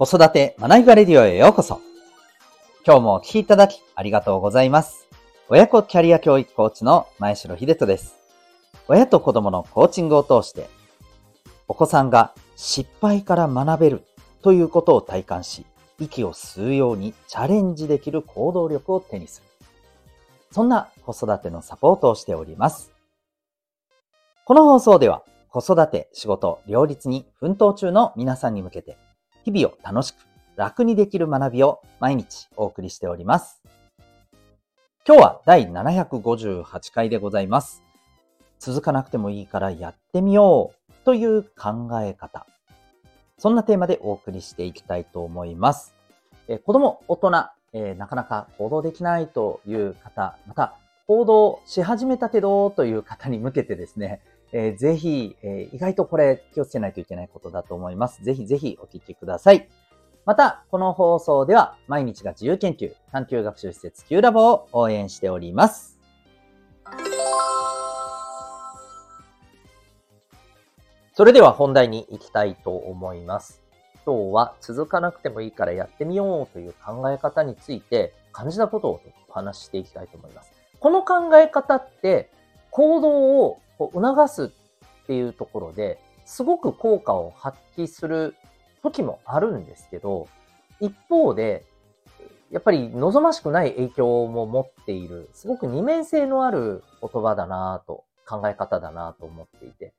子育て学びバレディオへようこそ。今日もお聞きいただきありがとうございます。親子キャリア教育コーチの前城秀人です。親と子供のコーチングを通して、お子さんが失敗から学べるということを体感し、息を吸うようにチャレンジできる行動力を手にする。そんな子育てのサポートをしております。この放送では子育て、仕事、両立に奮闘中の皆さんに向けて日々を楽しく楽にできる学びを毎日お送りしております。今日は第758回でございます。続かなくてもいいからやってみようという考え方。そんなテーマでお送りしていきたいと思います。え子供、大人、え、なかなか行動できないという方、また行動し始めたけどという方に向けてですね、えー、ぜひ、えー、意外とこれ気をつけないといけないことだと思います。ぜひぜひお聞きください。また、この放送では毎日が自由研究、探究学習施設 Q ラボを応援しております。それでは本題に行きたいと思います。今日は続かなくてもいいからやってみようという考え方について感じたことをお話ししていきたいと思います。この考え方って行動を促すっていうところですごく効果を発揮する時もあるんですけど、一方で、やっぱり望ましくない影響も持っている、すごく二面性のある言葉だなと、考え方だなと思っていて、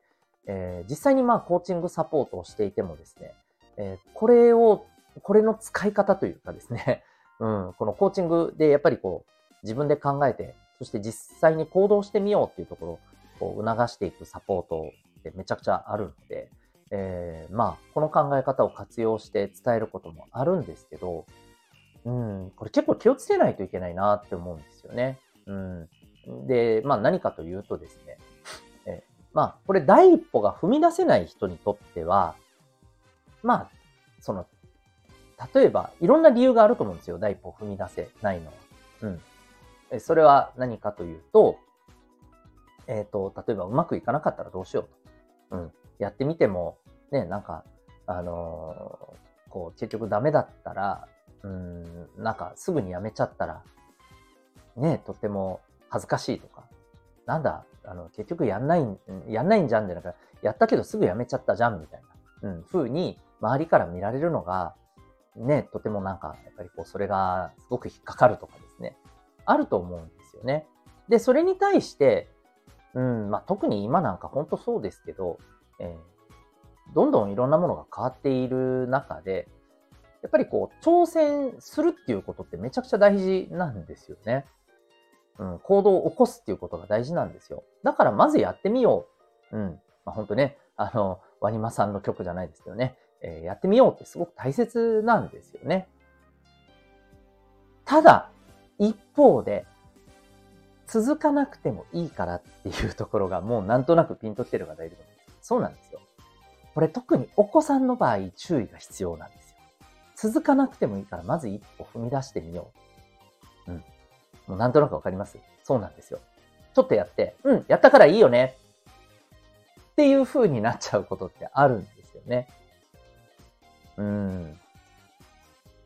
えー、実際にまあコーチングサポートをしていてもですね、えー、これを、これの使い方というかですね、うん、このコーチングでやっぱりこう、自分で考えて、そして実際に行動してみようっていうところこう促していくサポートってめちゃくちゃあるので、えー、まあ、この考え方を活用して伝えることもあるんですけど、うん、これ結構気をつけないといけないなって思うんですよね。うん。で、まあ何かというとですね、え、まあ、これ第一歩が踏み出せない人にとっては、まあ、その、例えば、いろんな理由があると思うんですよ。第一歩踏み出せないのは。うん。それは何かというと、えっ、ー、と、例えばうまくいかなかったらどうしようと。うん。やってみても、ね、なんか、あのー、こう、結局ダメだったら、うん、なんかすぐにやめちゃったら、ね、とても恥ずかしいとか、なんだ、あの、結局やんない、やんないんじゃんで、なんか、やったけどすぐやめちゃったじゃん、みたいな、うん、風に周りから見られるのが、ね、とてもなんか、やっぱりこう、それがすごく引っかかるとかですね、あると思うんですよね。で、それに対して、うん、まあ、特に今なんか本当そうですけど、えー、どんどんいろんなものが変わっている中で、やっぱりこう、挑戦するっていうことってめちゃくちゃ大事なんですよね。うん、行動を起こすっていうことが大事なんですよ。だからまずやってみよう。うん。まあ、本当ね、あの、ワニマさんの曲じゃないですけどね、えー、やってみようってすごく大切なんですよね。ただ、一方で、続かなくてもいいからっていうところがもうなんとなくピンときてる方いると思う。そうなんですよ。これ特にお子さんの場合注意が必要なんですよ。続かなくてもいいからまず一歩踏み出してみよう。うん。もうなんとなくわかります？そうなんですよ。ちょっとやって、うん、やったからいいよね。っていう風になっちゃうことってあるんですよね。うん。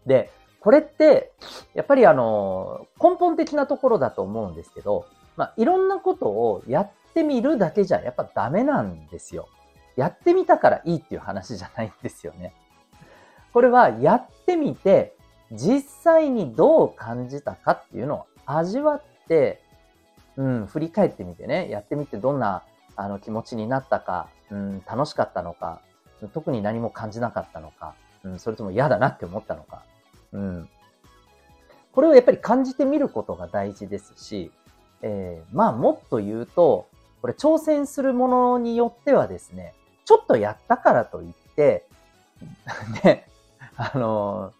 で、これって、やっぱりあの、根本的なところだと思うんですけど、まあ、いろんなことをやってみるだけじゃやっぱダメなんですよ。やってみたからいいっていう話じゃないんですよね。これはやってみて、実際にどう感じたかっていうのを味わって、うん、振り返ってみてね、やってみてどんなあの気持ちになったか、うん、楽しかったのか、特に何も感じなかったのか、うん、それとも嫌だなって思ったのか、うん。これをやっぱり感じてみることが大事ですし、えー、まあもっと言うと、これ挑戦するものによってはですね、ちょっとやったからといって、ね、あの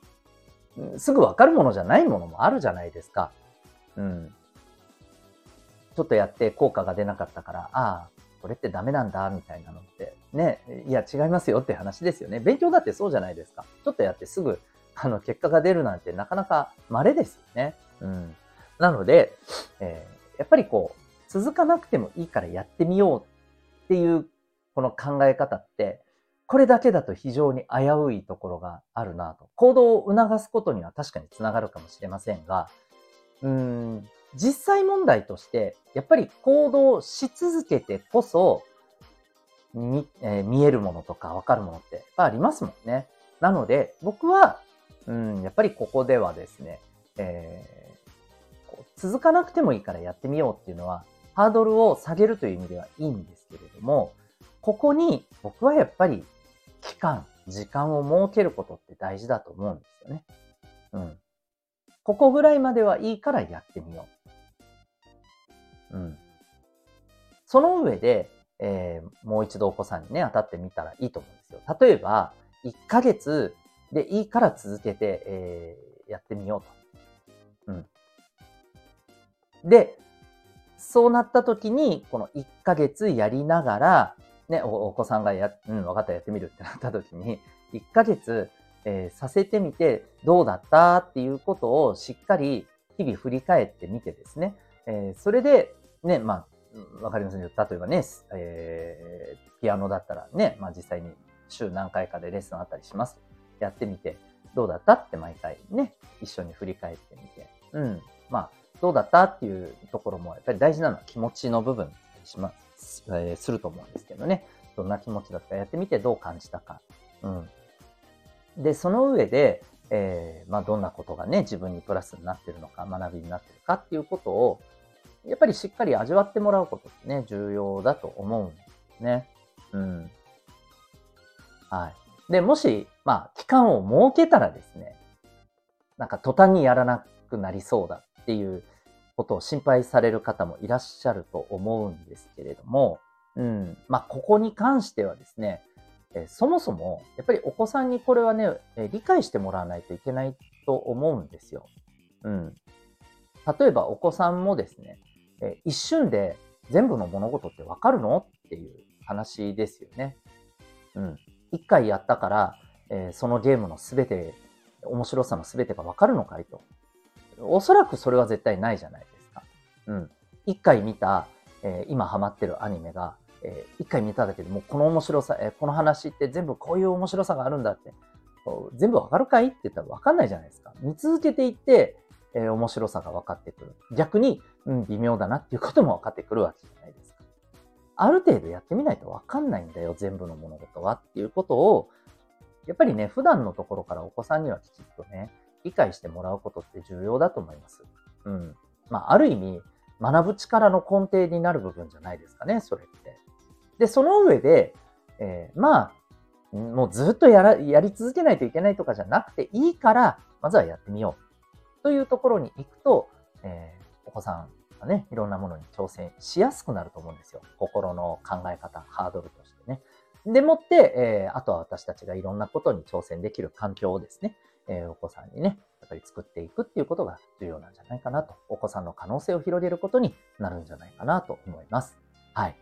ー、すぐわかるものじゃないものもあるじゃないですか。うん。ちょっとやって効果が出なかったから、ああ、これってダメなんだ、みたいなのって。ね、いや違いますよって話ですよね。勉強だってそうじゃないですか。ちょっとやってすぐあの、結果が出るなんてなかなか稀ですよね。うん。なので、えー、やっぱりこう、続かなくてもいいからやってみようっていう、この考え方って、これだけだと非常に危ういところがあるなと。行動を促すことには確かにつながるかもしれませんが、うん、実際問題として、やっぱり行動し続けてこそ、見、えー、見えるものとかわかるものってやっぱありますもんね。なので、僕は、うん、やっぱりここではですね、えー、続かなくてもいいからやってみようっていうのは、ハードルを下げるという意味ではいいんですけれども、ここに僕はやっぱり期間、時間を設けることって大事だと思うんですよね。うん。ここぐらいまではいいからやってみよう。うん。その上で、えー、もう一度お子さんにね、当たってみたらいいと思うんですよ。例えば、1ヶ月でいいから続けて、えー、やってみようと。うん。で、そうなった時に、この1ヶ月やりながら、ね、お子さんがや、うん、分かったやってみるってなった時に、1ヶ月、えー、させてみてどうだったっていうことをしっかり日々振り返ってみてですね、えー、それで、ね、まあ、わかりますね。例えばね、えー、ピアノだったらね、まあ実際に週何回かでレッスンあったりします。やってみて、どうだったって毎回ね、一緒に振り返ってみて、うん。まあ、どうだったっていうところも、やっぱり大事なのは気持ちの部分します、えー、すると思うんですけどね。どんな気持ちだったかやってみてどう感じたか。うん。で、その上で、えー、まあ、どんなことがね、自分にプラスになってるのか、学びになってるかっていうことを、やっぱりしっかり味わってもらうことってね、重要だと思うんですね。うん。はい。で、もし、まあ、期間を設けたらですね、なんか途端にやらなくなりそうだっていうことを心配される方もいらっしゃると思うんですけれども、うん。まあ、ここに関してはですね、えそもそも、やっぱりお子さんにこれはね、え理解してもらわないといけないと思うんですよ。うん。例えばお子さんもですね、え一瞬で全部の物事ってわかるのっていう話ですよね。うん。一回やったから、えそのゲームのすべて、面白さのすべてがわかるのかいと。おそらくそれは絶対ないじゃないですか。うん。一回見た、え今ハマってるアニメが、えー、一回見ただけでもこの面白さ、えー、この話って全部こういう面白さがあるんだって、全部わかるかいって言ったらわかんないじゃないですか。見続けていって、えー、面白さが分かってくる。逆に、うん、微妙だなっていうことも分かってくるわけじゃないですか。ある程度やってみないと分かんないんだよ、全部の物事はっていうことを、やっぱりね、普段のところからお子さんにはきちっとね、理解してもらうことって重要だと思います。うん。まあ、ある意味、学ぶ力の根底になる部分じゃないですかね、それって。で、その上で、えー、まあ、もうずっとやら、やり続けないといけないとかじゃなくていいから、まずはやってみよう。というところに行くと、えー、お子さんがね、いろんなものに挑戦しやすくなると思うんですよ。心の考え方、ハードルとしてね。でもって、えー、あとは私たちがいろんなことに挑戦できる環境をですね、えー、お子さんにね、やっぱり作っていくっていうことが重要なんじゃないかなと。お子さんの可能性を広げることになるんじゃないかなと思います。はい。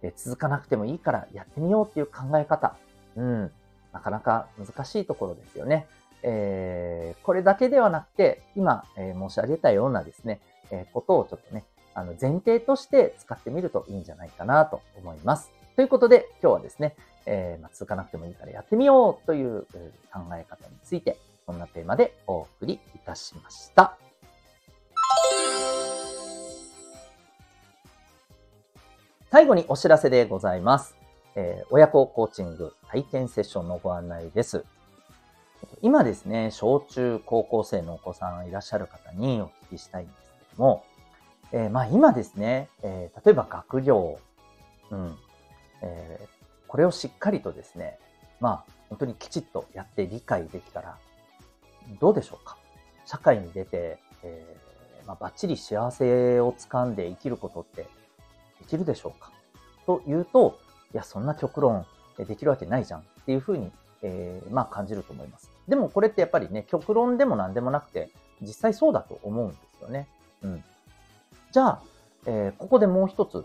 で続かなくてもいいからやってみようっていう考え方。うん。なかなか難しいところですよね。えー、これだけではなくて、今、えー、申し上げたようなですね、えー、ことをちょっとね、あの前提として使ってみるといいんじゃないかなと思います。ということで、今日はですね、えーまあ、続かなくてもいいからやってみようという考え方について、こんなテーマでお送りいたしました。最後にお知らせでございます。えー、親子コーチング体験セッションのご案内です。今ですね、小中高校生のお子さんいらっしゃる方にお聞きしたいんですけども、えー、まあ今ですね、えー、例えば学業、うん、えー、これをしっかりとですね、まあ本当にきちっとやって理解できたら、どうでしょうか？社会に出て、えーまあ、バッチリ幸せをつかんで生きることってできるでしょうか？と言うと、いや、そんな極論できるわけないじゃんっていうふうに、えー、まあ感じると思います。でもこれってやっぱりね、極論でも何でもなくて、実際そうだと思うんですよね。うん。じゃあ、えー、ここでもう一つ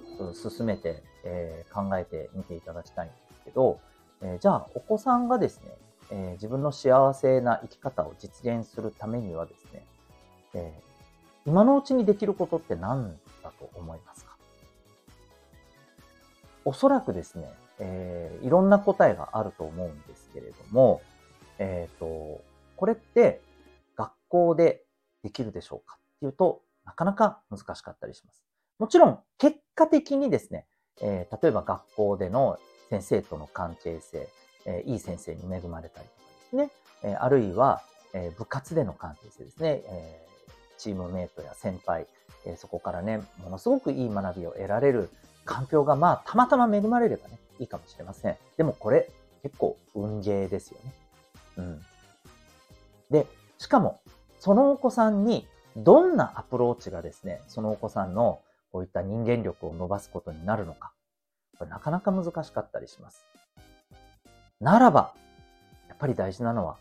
進めて、えー、考えてみていただきたいんですけど、えー、じゃあ、お子さんがですね、えー、自分の幸せな生き方を実現するためにはですね、えー、今のうちにできることって何だと思いますか？おそらくですね、えー、いろんな答えがあると思うんですけれども、えっ、ー、と、これって学校でできるでしょうかっていうと、なかなか難しかったりします。もちろん、結果的にですね、えー、例えば学校での先生との関係性、えー、いい先生に恵まれたりとかですね、えー、あるいは、え部活での関係性ですね、えチームメイトや先輩、えそこからね、ものすごくいい学びを得られる環境が、まあ、たまたま恵まれればね、いいかもしれません。でもこれ、結構運ゲーですよね。うん。で、しかも、そのお子さんにどんなアプローチがですね、そのお子さんのこういった人間力を伸ばすことになるのか。これなかなか難しかったりします。ならば、やっぱり大事なのは、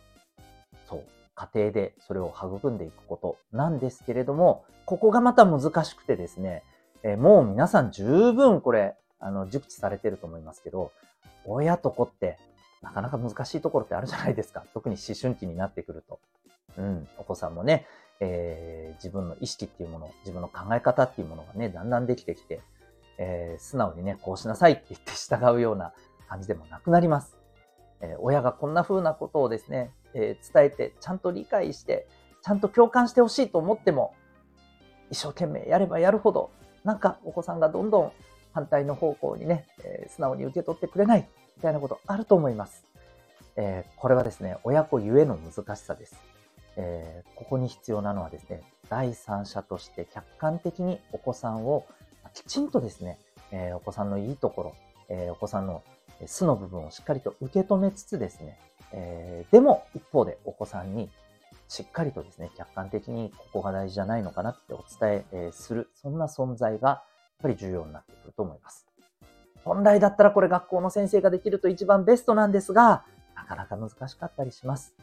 そう、家庭でそれを育んでいくことなんですけれども、ここがまた難しくてですね、えもう皆さん十分これ、あの、熟知されてると思いますけど、親と子ってなかなか難しいところってあるじゃないですか。特に思春期になってくると。うん、お子さんもね、えー、自分の意識っていうもの、自分の考え方っていうものがね、だんだんできてきて、えー、素直にね、こうしなさいって言って従うような感じでもなくなります。えー、親がこんな風なことをですね、え伝えて、ちゃんと理解して、ちゃんと共感してほしいと思っても、一生懸命やればやるほど、なんかお子さんがどんどん反対の方向にね、え素直に受け取ってくれない、みたいなことあると思います。えこれはですね、親子ゆえの難しさです。えここに必要なのはですね、第三者として客観的にお子さんをきちんとですね、えお子さんのいいところ、えお子さんの素の部分をしっかりと受け止めつつですね、えー、でも一方でお子さんにしっかりとですね、客観的にここが大事じゃないのかなってお伝えする、そんな存在がやっぱり重要になってくると思います。本来だったらこれ学校の先生ができると一番ベストなんですが、なかなか難しかったりします。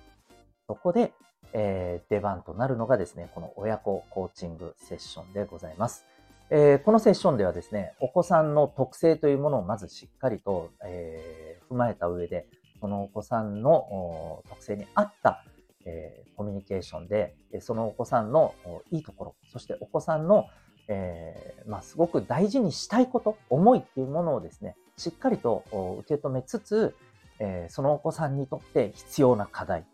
そこで、えー、出番となるのがですね、この親子コーチングセッションでございます。えー、このセッションではですね、お子さんの特性というものをまずしっかりと、えー、踏まえた上で、そのお子さんの特性に合った、えー、コミュニケーションで、そのお子さんのいいところ、そしてお子さんの、え、まあ、すごく大事にしたいこと、思いっていうものをですね、しっかりと受け止めつつ、え、そのお子さんにとって必要な課題、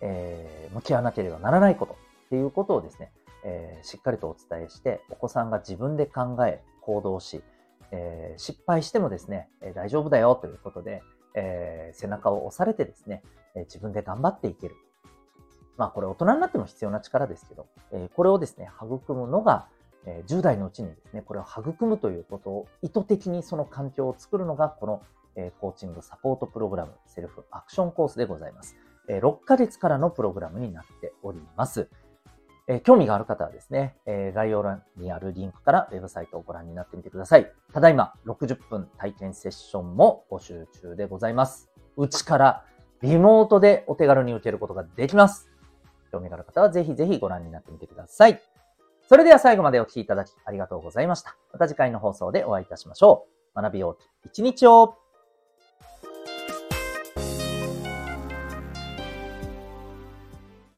えー、向き合わなければならないことっていうことをですね、えー、しっかりとお伝えして、お子さんが自分で考え、行動し、えー、失敗してもですね、えー、大丈夫だよということで、えー、背中を押されてですね、え自分で頑張っていける。まあこれ大人になっても必要な力ですけど、えこれをですね、育むのが、え10代のうちにですね、これを育むということを意図的にその環境を作るのが、この、えコーチングサポートプログラム、セルフアクションコースでございます。え6ヶ月からのプログラムになっております。え興味がある方はですね、え概要欄にあるリンクからウェブサイトをご覧になってみてください。ただいま60分体験セッションも募集中でございます。うちからリモートでお手軽に受けることができます。興味がある方はぜひぜひご覧になってみてください。それでは最後までお聴きいただきありがとうございました。また次回の放送でお会いいたしましょう。学びよう一日を